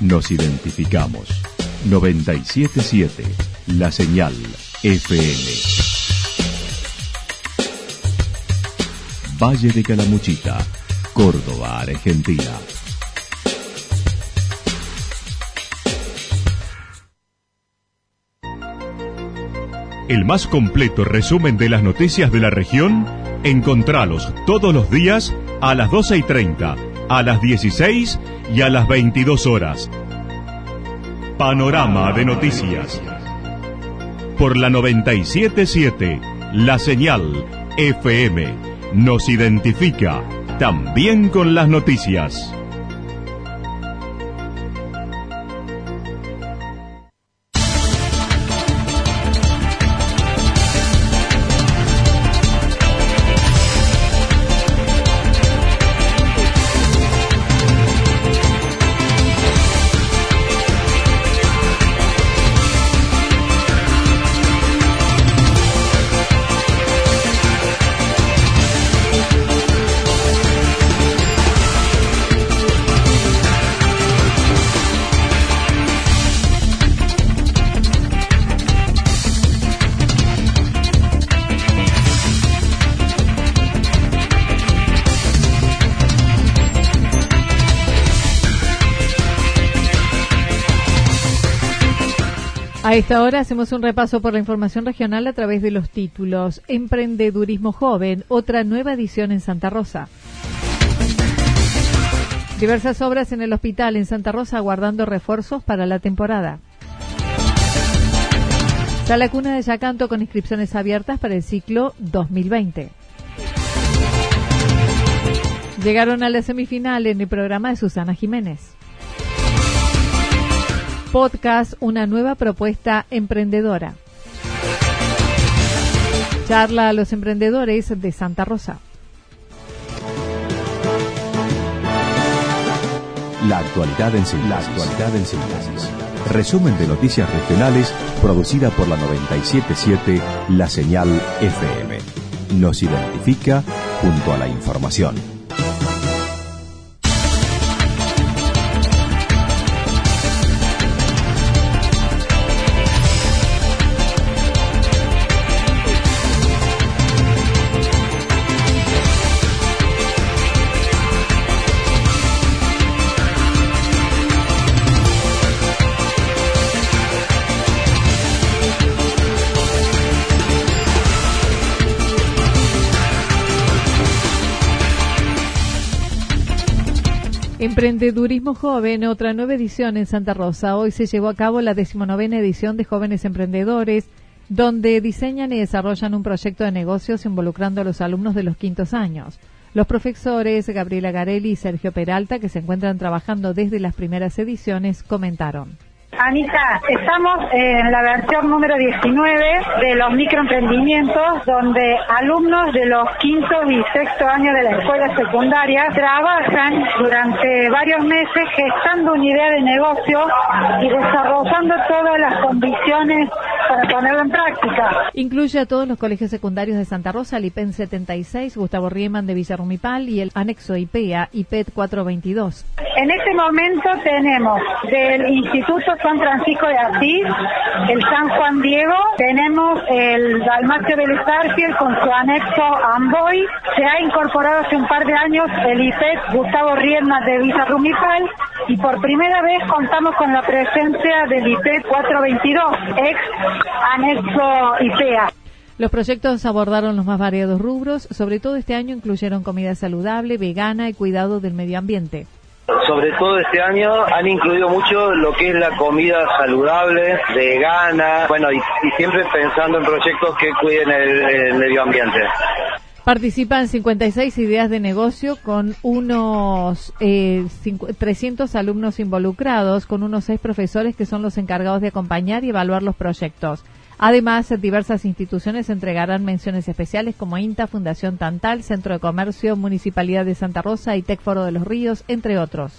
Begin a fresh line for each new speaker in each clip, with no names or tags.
nos identificamos. 977 La Señal FM. Valle de Calamuchita, Córdoba, Argentina. El más completo resumen de las noticias de la región, encontralos todos los días a las 12 y 30, a las 16 y a las 22 horas. Panorama de noticias. Por la 977, la señal FM nos identifica también con las noticias.
A esta hora hacemos un repaso por la información regional a través de los títulos. Emprendedurismo joven, otra nueva edición en Santa Rosa. Diversas obras en el hospital en Santa Rosa aguardando refuerzos para la temporada. Sala Cuna de Yacanto con inscripciones abiertas para el ciclo 2020. Llegaron a la semifinal en el programa de Susana Jiménez podcast Una nueva propuesta emprendedora. Charla a los emprendedores de Santa Rosa.
La actualidad en síntesis. Resumen de noticias regionales producida por la 977 La Señal FM. Nos identifica junto a la información.
Emprendedurismo Joven, otra nueva edición en Santa Rosa. Hoy se llevó a cabo la decimonovena edición de Jóvenes Emprendedores, donde diseñan y desarrollan un proyecto de negocios involucrando a los alumnos de los quintos años. Los profesores Gabriela Garelli y Sergio Peralta, que se encuentran trabajando desde las primeras ediciones, comentaron.
Anita, estamos en la versión número 19 de los microemprendimientos, donde alumnos de los quinto y sexto años de la escuela secundaria trabajan durante varios meses gestando una idea de negocio y desarrollando todas las condiciones para ponerlo en práctica.
Incluye a todos los colegios secundarios de Santa Rosa, el IPEN 76, Gustavo Riemann de Villarrumipal y el anexo IPEA, IPET 422.
En este momento tenemos del Instituto San Francisco de Asís, el San Juan Diego, tenemos el Dalmacio del Starfield con su anexo Amboy, se ha incorporado hace un par de años el IPET Gustavo Riemann de Villarrumipal y por primera vez contamos con la presencia del IPET 422, ex anexo IPEA.
Los proyectos abordaron los más variados rubros, sobre todo este año incluyeron comida saludable, vegana y cuidado del medio ambiente.
Sobre todo este año han incluido mucho lo que es la comida saludable, vegana, bueno, y, siempre pensando en proyectos que cuiden el, medio ambiente.
Participan 56 ideas de negocio con unos 300 eh, alumnos involucrados, con unos 6 profesores que son los encargados de acompañar y evaluar los proyectos. Además, diversas instituciones entregarán menciones especiales como INTA, Fundación Tantal, Centro de Comercio, Municipalidad de Santa Rosa y Tecforo de los Ríos, entre otros.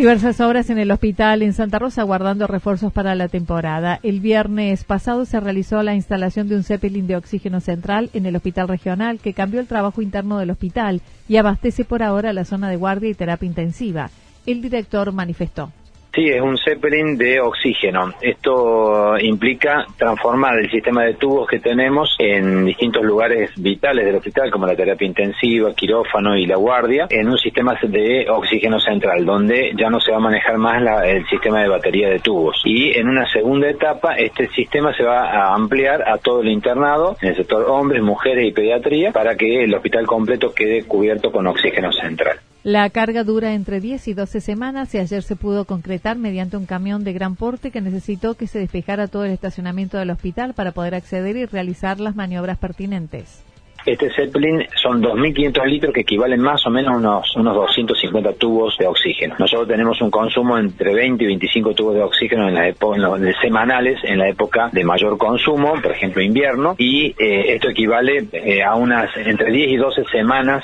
Diversas obras en el hospital en Santa Rosa guardando refuerzos para la temporada. El viernes pasado se realizó la instalación de un Zeppelin de oxígeno central en el hospital regional que cambió el trabajo interno del hospital y abastece por ahora la zona de guardia y terapia intensiva. El director manifestó.
Sí, es un Zeppelin de oxígeno. Esto implica transformar el sistema de tubos que tenemos en distintos lugares vitales del hospital, como la terapia intensiva, quirófano y la guardia, en un sistema de oxígeno central, donde ya no se va a manejar más el sistema de batería de tubos. Y en una segunda etapa, este sistema se va a ampliar a todo el internado, en el sector hombres, mujeres y pediatría, para que el hospital completo quede cubierto con oxígeno central.
La carga dura entre 10 y 12 semanas y ayer se pudo concretar mediante un camión de gran porte que necesitó que se despejara todo el estacionamiento del hospital para poder acceder y realizar las maniobras pertinentes.
Este Zeppelin son 2.500 litros que equivalen más o menos a unos, unos 250 tubos de oxígeno. Nosotros tenemos un consumo entre 20 y 25 tubos de oxígeno en, la en los semanales en la época de mayor consumo, por ejemplo invierno, y eh, esto equivale eh, a unas entre 10 y 12 semanas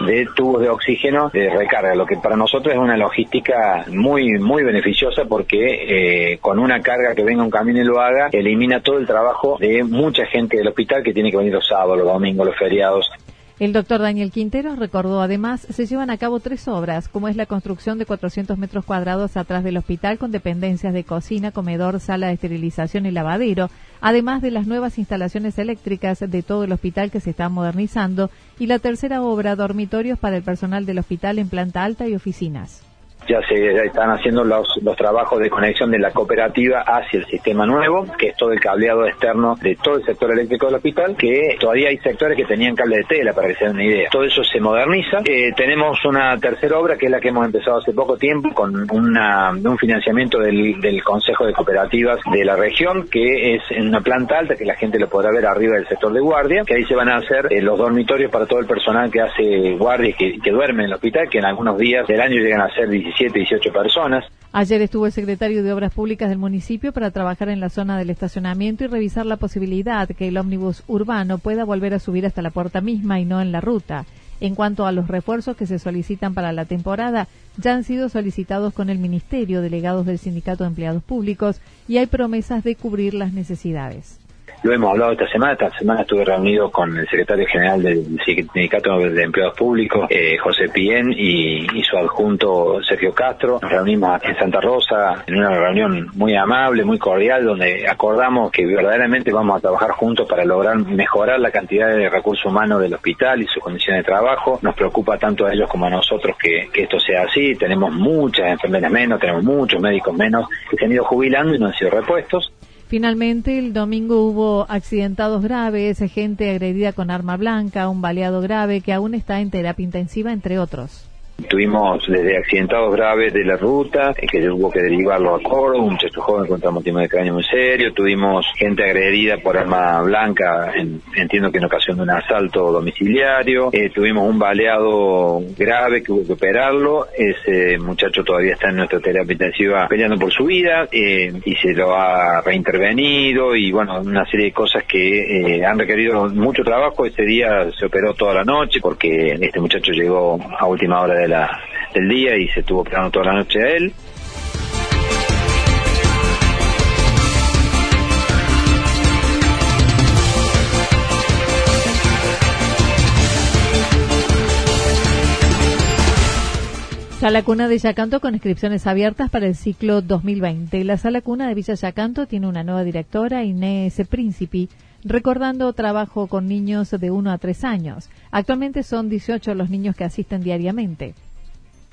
de tubos de oxígeno de recarga, lo que para nosotros es una logística muy muy beneficiosa porque eh, con una carga que venga un camión y lo haga, elimina todo el trabajo de mucha gente del hospital que tiene que venir los sábados, los domingos, los feriados.
El doctor Daniel Quintero recordó además se llevan a cabo tres obras, como es la construcción de 400 metros cuadrados atrás del hospital con dependencias de cocina, comedor, sala de esterilización y lavadero, además de las nuevas instalaciones eléctricas de todo el hospital que se está modernizando, y la tercera obra, dormitorios para el personal del hospital en planta alta y oficinas
ya se están haciendo los, los trabajos de conexión de la cooperativa hacia el sistema nuevo, que es todo el cableado externo de todo el sector eléctrico del hospital, que todavía hay sectores que tenían cable de tela, para que se den una idea. Todo eso se moderniza. Eh, tenemos una tercera obra, que es la que hemos empezado hace poco tiempo, con una, un financiamiento del, del Consejo de Cooperativas de la región, que es en una planta alta, que la gente lo podrá ver arriba del sector de guardia, que ahí se van a hacer eh, los dormitorios para todo el personal que hace guardia y que, que duerme en el hospital, que en algunos días del año llegan a ser 17 18 personas.
Ayer estuvo el secretario de Obras Públicas del municipio para trabajar en la zona del estacionamiento y revisar la posibilidad que el ómnibus urbano pueda volver a subir hasta la puerta misma y no en la ruta. En cuanto a los refuerzos que se solicitan para la temporada, ya han sido solicitados con el Ministerio, delegados del Sindicato de Empleados Públicos, y hay promesas de cubrir las necesidades.
Lo hemos hablado esta semana. Esta semana estuve reunido con el secretario general del Sindicato de Empleados Públicos, eh, José Pien, y, su adjunto Sergio Castro. Nos reunimos en Santa Rosa en una reunión muy amable, muy cordial, donde acordamos que verdaderamente vamos a trabajar juntos para lograr mejorar la cantidad de recursos humanos del hospital y sus condiciones de trabajo. Nos preocupa tanto a ellos como a nosotros que, que esto sea así. Tenemos muchas enfermeras menos, tenemos muchos médicos menos que se han ido jubilando y no han sido repuestos.
Finalmente, el domingo hubo accidentados graves, gente agredida con arma blanca, un baleado grave que aún está en terapia intensiva, entre otros.
Tuvimos desde accidentados graves de la ruta, que hubo que derivarlo a Coro, un muchacho joven contra motivo de cráneo muy serio, tuvimos gente agredida por arma blanca, entiendo que en ocasión de un asalto domiciliario, eh, tuvimos un baleado grave que hubo que operarlo, ese muchacho todavía está en nuestra terapia intensiva peleando por su vida eh, y se lo ha reintervenido y bueno, una serie de cosas que eh, han requerido mucho trabajo, ese día se operó toda la noche porque este muchacho llegó a última hora de del día y se estuvo esperando toda la noche a él.
Sala Cuna de Yacanto con inscripciones abiertas para el ciclo 2020. La Sala Cuna de Villa Yacanto tiene una nueva directora, Inés Príncipe, recordando trabajo con niños de 1 a 3 años. Actualmente son 18 los niños que asisten diariamente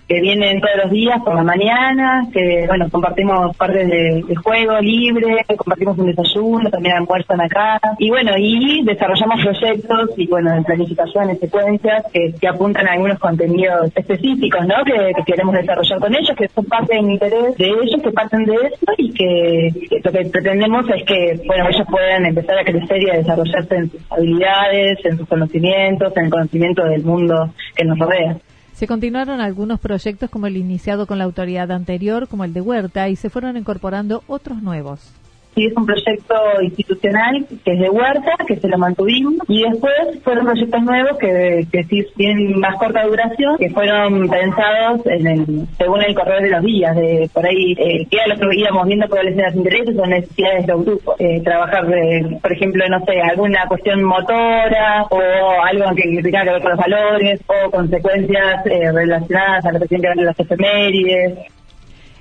que vienen todos los días por la mañana, que bueno, compartimos partes de, juego libre, compartimos un desayuno, también almuerzan acá, y bueno, y desarrollamos proyectos y bueno, en planificaciones, secuencias que, que apuntan a algunos contenidos específicos, ¿no? Que, queremos desarrollar con ellos, que son parte del interés de ellos, que parten de eso y que, lo que pretendemos es que, bueno, ellos puedan empezar a crecer y a desarrollarse en sus habilidades, en sus conocimientos, en el conocimiento del mundo que nos rodea.
Se continuaron algunos proyectos como el iniciado con la autoridad anterior, como el de Huerta, y se fueron incorporando otros nuevos.
Sí, es un proyecto institucional que es de Huerta, que se lo mantuvimos, y después fueron proyectos nuevos que, que sí tienen más corta duración, que fueron pensados en el, según el correo de los días, de por ahí, eh, que era lo que íbamos viendo cuáles eran los intereses o necesidades de los grupos. Eh, trabajar, de, por ejemplo, no sé, alguna cuestión motora o algo que, tenga que ver con los valores o consecuencias eh, relacionadas a lo que tiene que ver las efemérides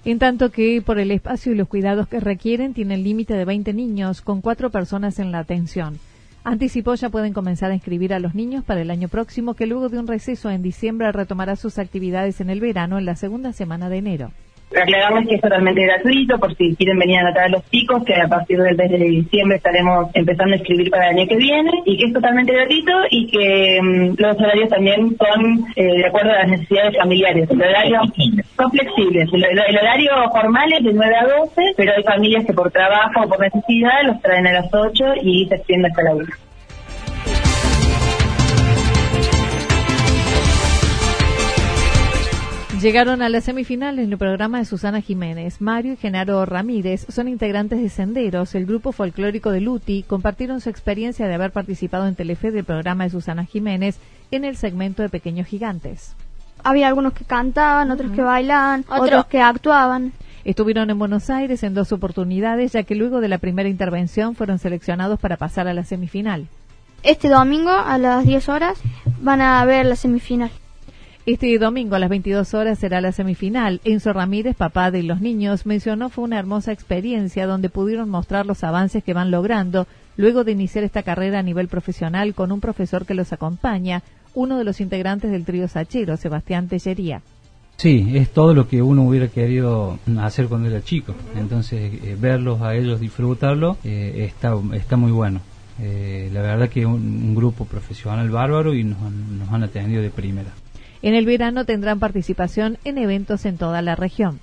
en tanto que por el espacio y los cuidados que requieren tienen límite de 20 niños con cuatro personas en la atención. Anticipó ya pueden comenzar a inscribir a los niños para el año próximo que luego de un receso en diciembre retomará sus actividades en el verano en la segunda semana de enero
aclararles que es totalmente gratuito por si quieren venir a anotar a los chicos, que a partir del mes de diciembre estaremos empezando a escribir para el año que viene y que es totalmente gratuito y que mm, los horarios también son eh, de acuerdo a las necesidades familiares. El horario son flexibles. El, horario formal es de 9 a 12, pero hay familias que por trabajo o por necesidad los traen a las 8 y se extiende hasta la 1.
Llegaron a la semifinal en el programa de Susana Jiménez. Mario y Genaro Ramírez son integrantes de Senderos, el grupo folclórico de Luti. Compartieron su experiencia de haber participado en Telefe del programa de Susana Jiménez en el segmento de Pequeños Gigantes.
Había algunos que cantaban, otros que bailaban, otros que actuaban.
Estuvieron en Buenos Aires en dos oportunidades, ya que luego de la primera intervención fueron seleccionados para pasar a la semifinal.
Este domingo a las 10 horas van a ver la semifinal.
Este domingo a las 22 horas será la semifinal. Enzo Ramírez, papá de los niños, mencionó fue una hermosa experiencia donde pudieron mostrar los avances que van logrando luego de iniciar esta carrera a nivel profesional con un profesor que los acompaña, uno de los integrantes del trío Sachero, Sebastián Tellería.
Sí, es todo lo que uno hubiera querido hacer cuando era chico. Entonces, eh, verlos a ellos disfrutarlo eh, está, está muy bueno. Eh, la verdad que un, un grupo profesional bárbaro y nos, nos han atendido de primera.
En el verano tendrán participación en eventos en toda la región.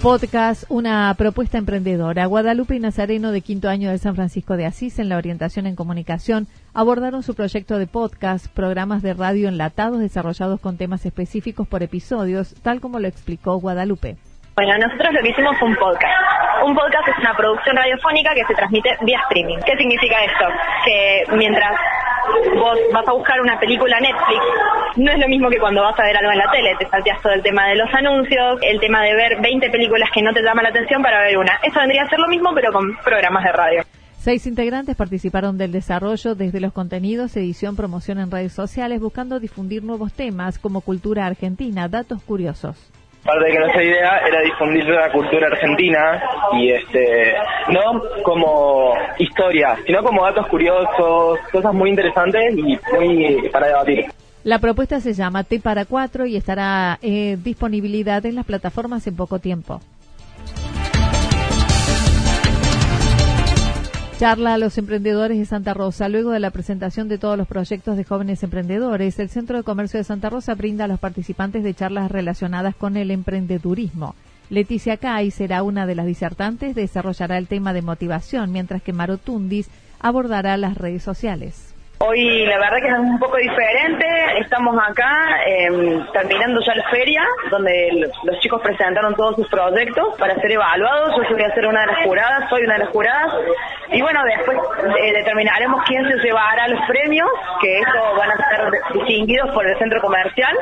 Podcast, una propuesta emprendedora. Guadalupe y Nazareno de quinto año de San Francisco de Asís en la orientación en comunicación abordaron su proyecto de podcast, programas de radio enlatados desarrollados con temas específicos por episodios, tal como lo explicó Guadalupe.
Bueno, nosotros lo que hicimos fue un podcast. Un podcast es una producción radiofónica que se transmite vía streaming. ¿Qué significa esto? Que mientras vos vas a buscar una película Netflix, no es lo mismo que cuando vas a ver algo en la tele, te salteas todo el tema de los anuncios, el tema de ver 20 películas que no te llaman la atención para ver una. Eso vendría a ser lo mismo pero con programas de radio.
Seis integrantes participaron del desarrollo desde los contenidos, edición, promoción en redes sociales, buscando difundir nuevos temas como cultura argentina, datos curiosos
parte de que nuestra idea era difundir la cultura argentina y este no como historia, sino como datos curiosos, cosas muy interesantes y muy para debatir.
La propuesta se llama T para cuatro y estará eh, disponibilidad en las plataformas en poco tiempo. Charla a los emprendedores de Santa Rosa. Luego de la presentación de todos los proyectos de jóvenes emprendedores, el Centro de Comercio de Santa Rosa brinda a los participantes de charlas relacionadas con el emprendedurismo. Leticia Cay será una de las disertantes, desarrollará el tema de motivación, mientras que Maro Tundis abordará las redes sociales.
Hoy la verdad que es un poco diferente, estamos acá em, terminando ya la feria, donde los chicos presentaron todos sus proyectos para ser evaluados, yo voy a ser una de las juradas, soy una de las juradas, y bueno, después eh, determinaremos quién se llevará los premios, que estos van a ser distinguidos por el centro comercial,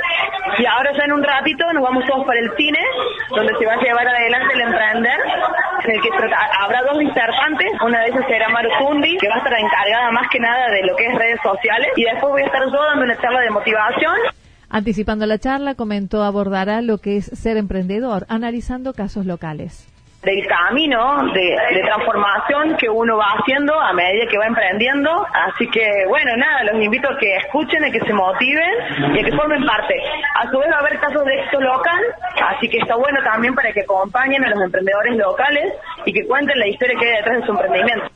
y ahora ya en un ratito nos vamos todos para el cine, donde se va a llevar adelante el emprender, en el que habrá dos disertantes, una de ellas será Maru Tundi, que va a estar encargada más que nada de lo que es redes sociales y después voy a estar yo dando una charla de motivación.
Anticipando la charla, comentó abordará lo que es ser emprendedor, analizando casos locales
del camino de, transformación que uno va haciendo a medida que va emprendiendo. Así que, bueno, nada, los invito a que escuchen, a que se motiven y a que formen parte. A su vez va a haber casos de éxito local, así que está bueno también para que acompañen a los emprendedores locales y que cuenten la historia que hay detrás de su emprendimiento.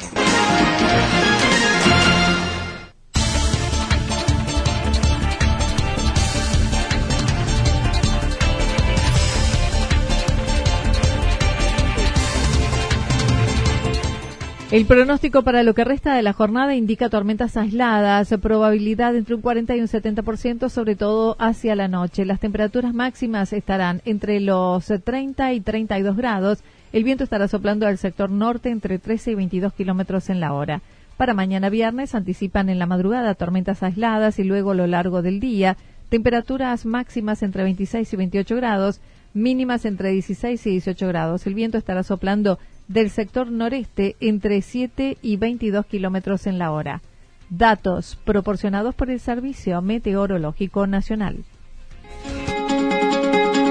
El pronóstico para lo que resta de la jornada indica tormentas aisladas, probabilidad entre un 40 y un 70%, sobre todo hacia la noche. Las temperaturas máximas estarán entre los 30 y 32 grados. El viento estará soplando al sector norte entre 13 y 22 kilómetros en la hora. Para mañana viernes anticipan en la madrugada tormentas aisladas y luego a lo largo del día temperaturas máximas entre 26 y 28 grados, mínimas entre 16 y 18 grados. El viento estará soplando del sector noreste entre 7 y 22 kilómetros en la hora. Datos proporcionados por el Servicio Meteorológico Nacional.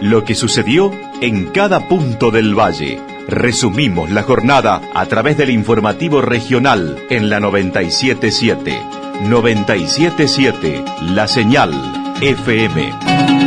Lo que sucedió en cada punto del valle. Resumimos la jornada a través del informativo regional en la 977. 977 La Señal FM.